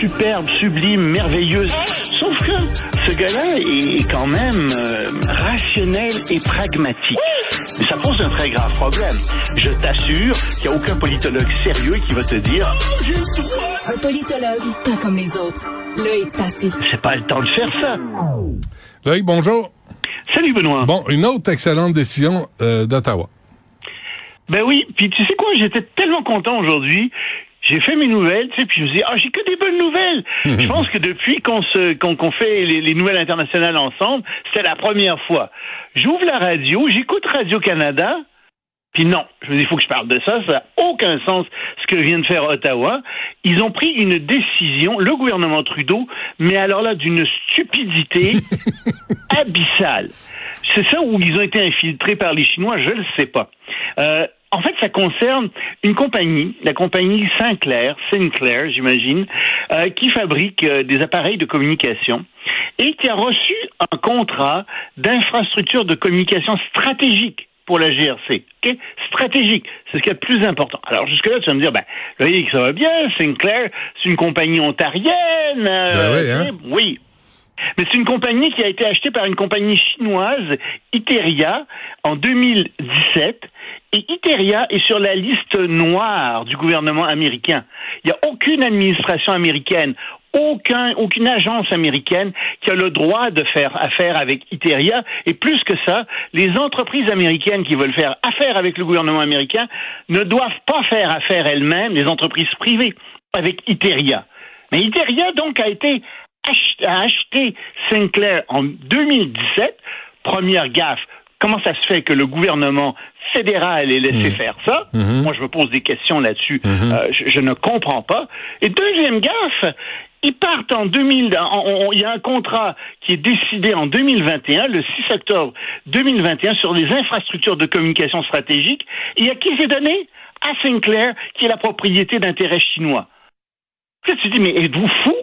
superbe, sublime, merveilleuse. Sauf que ce gars-là est quand même euh, rationnel et pragmatique. Mais ça pose un très grave problème. Je t'assure qu'il n'y a aucun politologue sérieux qui va te dire Un politologue, pas comme les autres. Loïc Tassi. c'est pas le temps de faire ça. Loïc, bonjour. Salut Benoît. Bon, une autre excellente décision euh, d'Ottawa. Ben oui, puis tu sais quoi, j'étais tellement content aujourd'hui. J'ai fait mes nouvelles, tu sais, puis je me dit, ah, j'ai que des bonnes nouvelles. je pense que depuis qu'on se, qu'on, qu'on fait les, les nouvelles internationales ensemble, c'était la première fois. J'ouvre la radio, j'écoute Radio-Canada, puis non, je me dis, il faut que je parle de ça, ça n'a aucun sens ce que vient de faire Ottawa. Ils ont pris une décision, le gouvernement Trudeau, mais alors là, d'une stupidité abyssale. C'est ça où ils ont été infiltrés par les Chinois, je ne le sais pas. Euh, en fait, ça concerne une compagnie, la compagnie Sinclair, Sinclair, j'imagine, euh, qui fabrique euh, des appareils de communication et qui a reçu un contrat d'infrastructure de communication stratégique pour la GRC. ok? Stratégique, c'est ce qui est le plus important. Alors jusque-là, tu vas me dire, ben, voyez que ça va bien, Sinclair, c'est une compagnie ontarienne. Ben oui, hein? oui. Mais c'est une compagnie qui a été achetée par une compagnie chinoise, Iteria, en 2017. Et Iteria est sur la liste noire du gouvernement américain. Il n'y a aucune administration américaine, aucun, aucune agence américaine qui a le droit de faire affaire avec Iteria. Et plus que ça, les entreprises américaines qui veulent faire affaire avec le gouvernement américain ne doivent pas faire affaire elles-mêmes, les entreprises privées, avec Iteria. Mais Iteria, donc, a été a acheté Sinclair en 2017. Première gaffe. Comment ça se fait que le gouvernement fédéral ait laissé faire ça? Moi, je me pose des questions là-dessus. Euh, je, je ne comprends pas. Et deuxième gaffe, ils partent en 2000. en- en- Il y a un contrat qui est décidé en 2021, le 6 octobre 2021, sur les infrastructures de communication stratégique. Et à qui c'est donné? À Sinclair, qui est la propriété d'intérêts chinois. Tu te dis, mais êtes-vous fou?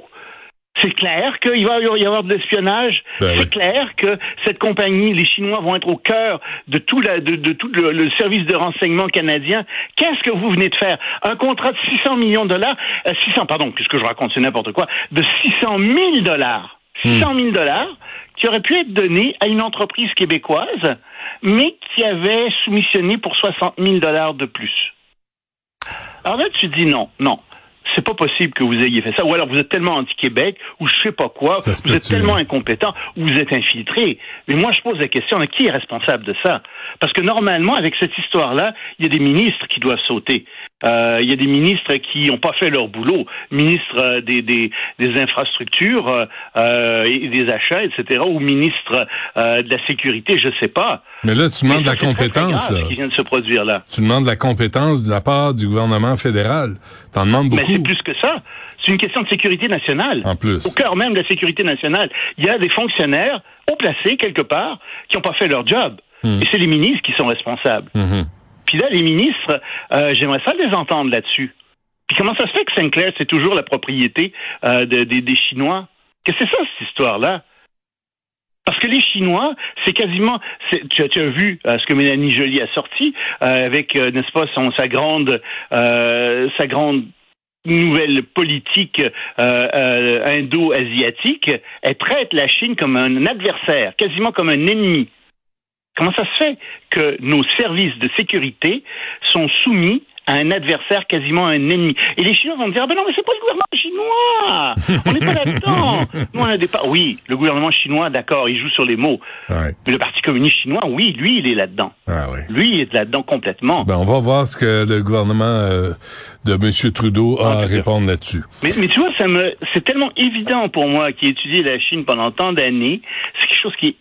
C'est clair qu'il va y avoir de l'espionnage. Ben c'est oui. clair que cette compagnie, les Chinois vont être au cœur de tout, la, de, de tout le, le service de renseignement canadien. Qu'est-ce que vous venez de faire? Un contrat de 600 millions de dollars, euh, 600, pardon, qu'est-ce que je raconte, c'est n'importe quoi, de 600 000 dollars, 600 000 dollars qui aurait pu être donné à une entreprise québécoise, mais qui avait soumissionné pour 60 000 dollars de plus. Alors là, tu dis non, non. C'est pas possible que vous ayez fait ça. Ou alors vous êtes tellement anti-Québec, ou je sais pas quoi, Ça vous êtes tellement hein? incompétent, ou vous êtes infiltré. Mais moi, je pose la question, qui est responsable de ça? Parce que normalement, avec cette histoire-là, il y a des ministres qui doivent sauter. Euh, il y a des ministres qui n'ont pas fait leur boulot. Ministre euh, des, des, des infrastructures euh, euh, et des achats, etc. Ou ministre euh, de la sécurité, je sais pas. Mais là, tu demandes Mais la c'est très, très compétence. qui vient de se produire là. Tu demandes la compétence de la part du gouvernement fédéral. T'en demandes Mais beaucoup. c'est plus que ça. C'est une question de sécurité nationale. En plus. Au cœur même de la sécurité nationale, il y a des fonctionnaires haut placés quelque part qui n'ont pas fait leur job. Hmm. Et c'est les ministres qui sont responsables. Mhm. Là, les ministres, euh, j'aimerais ça les entendre là-dessus. Puis comment ça se fait que Sinclair, c'est toujours la propriété euh, de- des- Chinois? Qu'est-ce que c'est ça, cette histoire-là? Parce que les Chinois, c'est quasiment, tu, as, vu euh, ce que Mélanie Joly a sorti avec, n'est-ce pas, son, sa grande, sa grande nouvelle politique indo-asiatique. Elle traite la Chine comme un adversaire, quasiment comme un ennemi. Comment ça se fait que nos services de sécurité sont soumis à un adversaire, quasiment un ennemi? Et les Chinois vont me dire, ah ben non, mais c'est pas le gouvernement chinois On n'est pas là-dedans Nous, on a des. Oui, le gouvernement chinois, d'accord, il joue sur les mots. Ouais. Mais le Parti communiste chinois, oui, lui, il est là-dedans. Ah ouais. Lui, il est là-dedans complètement. Ben, on va voir ce que le gouvernement euh, de M. Trudeau a Ah, à d'accord. répondre là-dessus. Mais, mais tu vois, ça me, c'est tellement évident pour moi qui ai étudié la Chine pendant tant d'années. C'est quelque chose qui est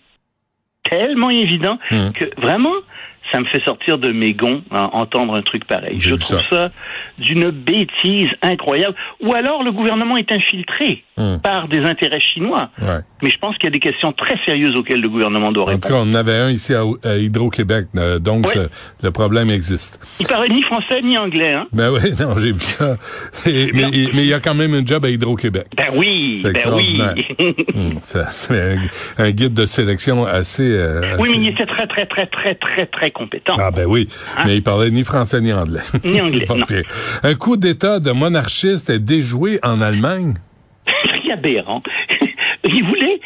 tellement évident Hmm. que vraiment, ça me fait sortir de mes gonds à entendre un truc pareil. Je trouve ça, d'une bêtise incroyable. Ou alors le gouvernement est infiltré Hmm. par des intérêts chinois. Ouais. Mais je pense qu'il y a des questions très sérieuses auxquelles le gouvernement doit En tout répondre. cas, on en avait un ici à, à Hydro-Québec, euh, donc le problème existe. Il parlait ni français ni anglais, hein? Ben oui, non, j'ai vu ça. Et- mais il mais il y a quand même un job à Hydro-Québec. Ben oui, C'est ben oui. ça, C'est un, un guide de sélection assez... euh, oui, assez- mais il était très, très, très, très, très, très compétent. Ah ben oui, mais il parlait ni français ni anglais. Ni anglais, C'est non. Un coup d'État de monarchiste est déjoué en Allemagne? assez aberrant. Il voulait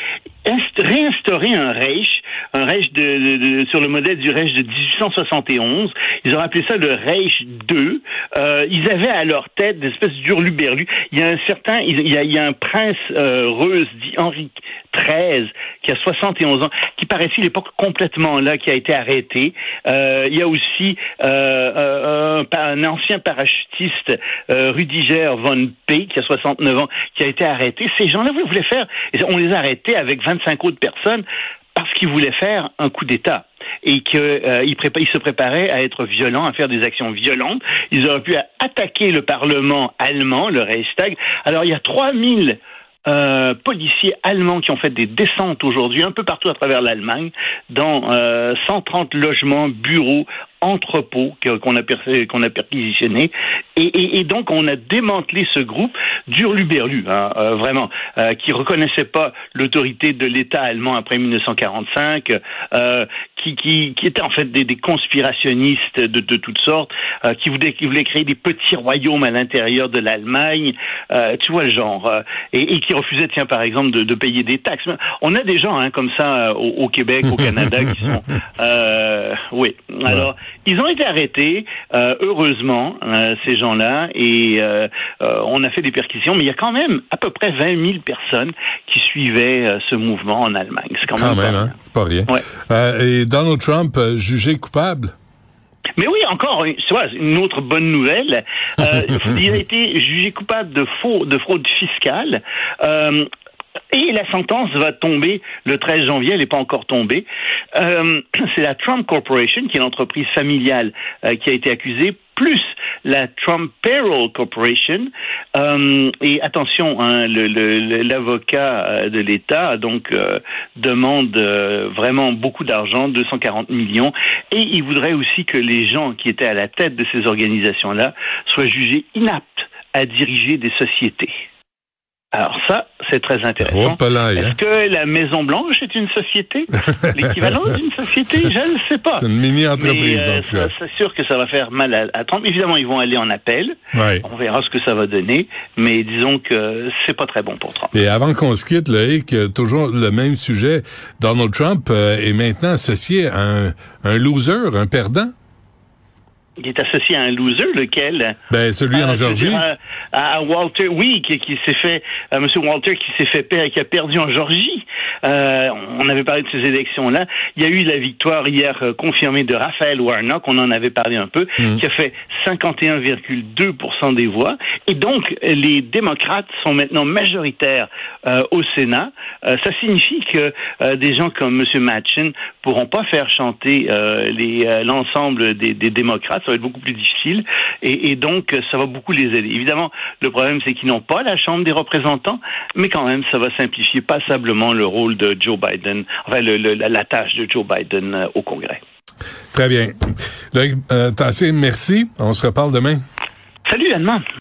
réinstaurer un Reich, un Reich de, sur le modèle du Reich de 1871. Ils ont appelé ça le Reich II. Euh, ils avaient à leur tête des espèces d'hurluberlus. Il y a un certain, il y a, il y a un prince euh, dit Henri XIII, qui a 71 ans, qui paraissait à l'époque complètement là, qui a été arrêté. Euh, il y a aussi euh, un, un, ancien parachutiste, euh, Rudiger von P, qui a 69 ans, qui a été arrêté. Ces gens-là voulaient faire, on les a arrêtés avec 25 autres personnes parce qu'ils voulaient faire un coup d'État et qu'ils euh, se préparaient à être violents, à faire des actions violentes. Ils auraient pu attaquer le Parlement allemand, le Reichstag. Alors il y a 3000 euh, policiers allemands qui ont fait des descentes aujourd'hui un peu partout à travers l'Allemagne, dans euh, 130 logements, bureaux, entrepôts qu'on a, qu'on a perquisitionnés. Et, et, et, donc, on a démantelé ce groupe d'Urluberlu, hein, euh, vraiment, euh, qui reconnaissait pas l'autorité de l'État allemand après 1945, euh, qui, qui, qui étaient en fait des, des conspirationnistes de, de, toutes sortes, qui, voulaient, qui voulaient créer des petits royaumes à l'intérieur de l'Allemagne, tu vois le genre, et, et, qui refusaient, tiens, par exemple, de, de, payer des taxes. On a des gens hein, comme ça au, au, Québec, au Canada, qui sont... oui, alors... Ils ont été arrêtés, euh, heureusement, euh, ces gens-là, et euh, on a fait des perquisitions, mais il y a quand même à peu près 20 000 personnes qui suivaient ce mouvement en Allemagne. C'est quand, même, hein? c'est pas rien. Ouais. et Donald Trump jugé coupable? Mais oui, encore une autre bonne nouvelle. Euh, il a été jugé coupable de faux, de fraude fiscale. Euh, et la sentence va tomber le 13 janvier, elle n'est pas encore tombée. Euh, c'est la Trump Corporation, qui est l'entreprise familiale euh, qui a été accusée, plus la Trump Payroll Corporation. Euh, et attention, hein, l'avocat euh, de l'État donc euh, demande euh, vraiment beaucoup d'argent, 240 millions, et il voudrait aussi que les gens qui étaient à la tête de ces organisations-là soient jugés inaptes à diriger des sociétés. Alors ça, c'est très intéressant. Est-ce hein. que la Maison Blanche est une société L'équivalent d'une société? Je ne sais pas. C'est une mini-entreprise. Euh, c'est sûr que ça va faire mal à, Trump. Évidemment, ils vont aller en appel. On verra ce que ça va donner. Mais disons que c'est pas très bon pour Trump. Et avant qu'on se quitte, Loïc, toujours le même sujet. Donald Trump euh, est maintenant associé à un, un loser, un perdant. Il est associé à un loser, lequel? Ben celui en Georgie. À, Walter, oui, qui, qui s'est fait, à Monsieur Walter qui s'est fait qui a perdu en Georgie. Euh, on avait parlé de ces élections-là. Il y a eu la victoire hier euh, confirmée de Raphaël Warnock, on en avait parlé un peu, mm. qui a fait 51,2% des voix. Et donc les démocrates sont maintenant majoritaires euh, au Sénat. Euh, ça signifie que euh, des gens comme Monsieur Manchin pourront pas faire chanter l'ensemble des, des démocrates ça va être beaucoup plus difficile. Et, et, donc, ça va beaucoup les aider. Évidemment, le problème, c'est qu'ils n'ont pas la Chambre des représentants, mais quand même, ça va simplifier passablement le rôle de Joe Biden, enfin, le, le, la tâche de Joe Biden euh, au Congrès. Très bien. Loïc, euh, merci. On se reparle demain. Salut, Allemand.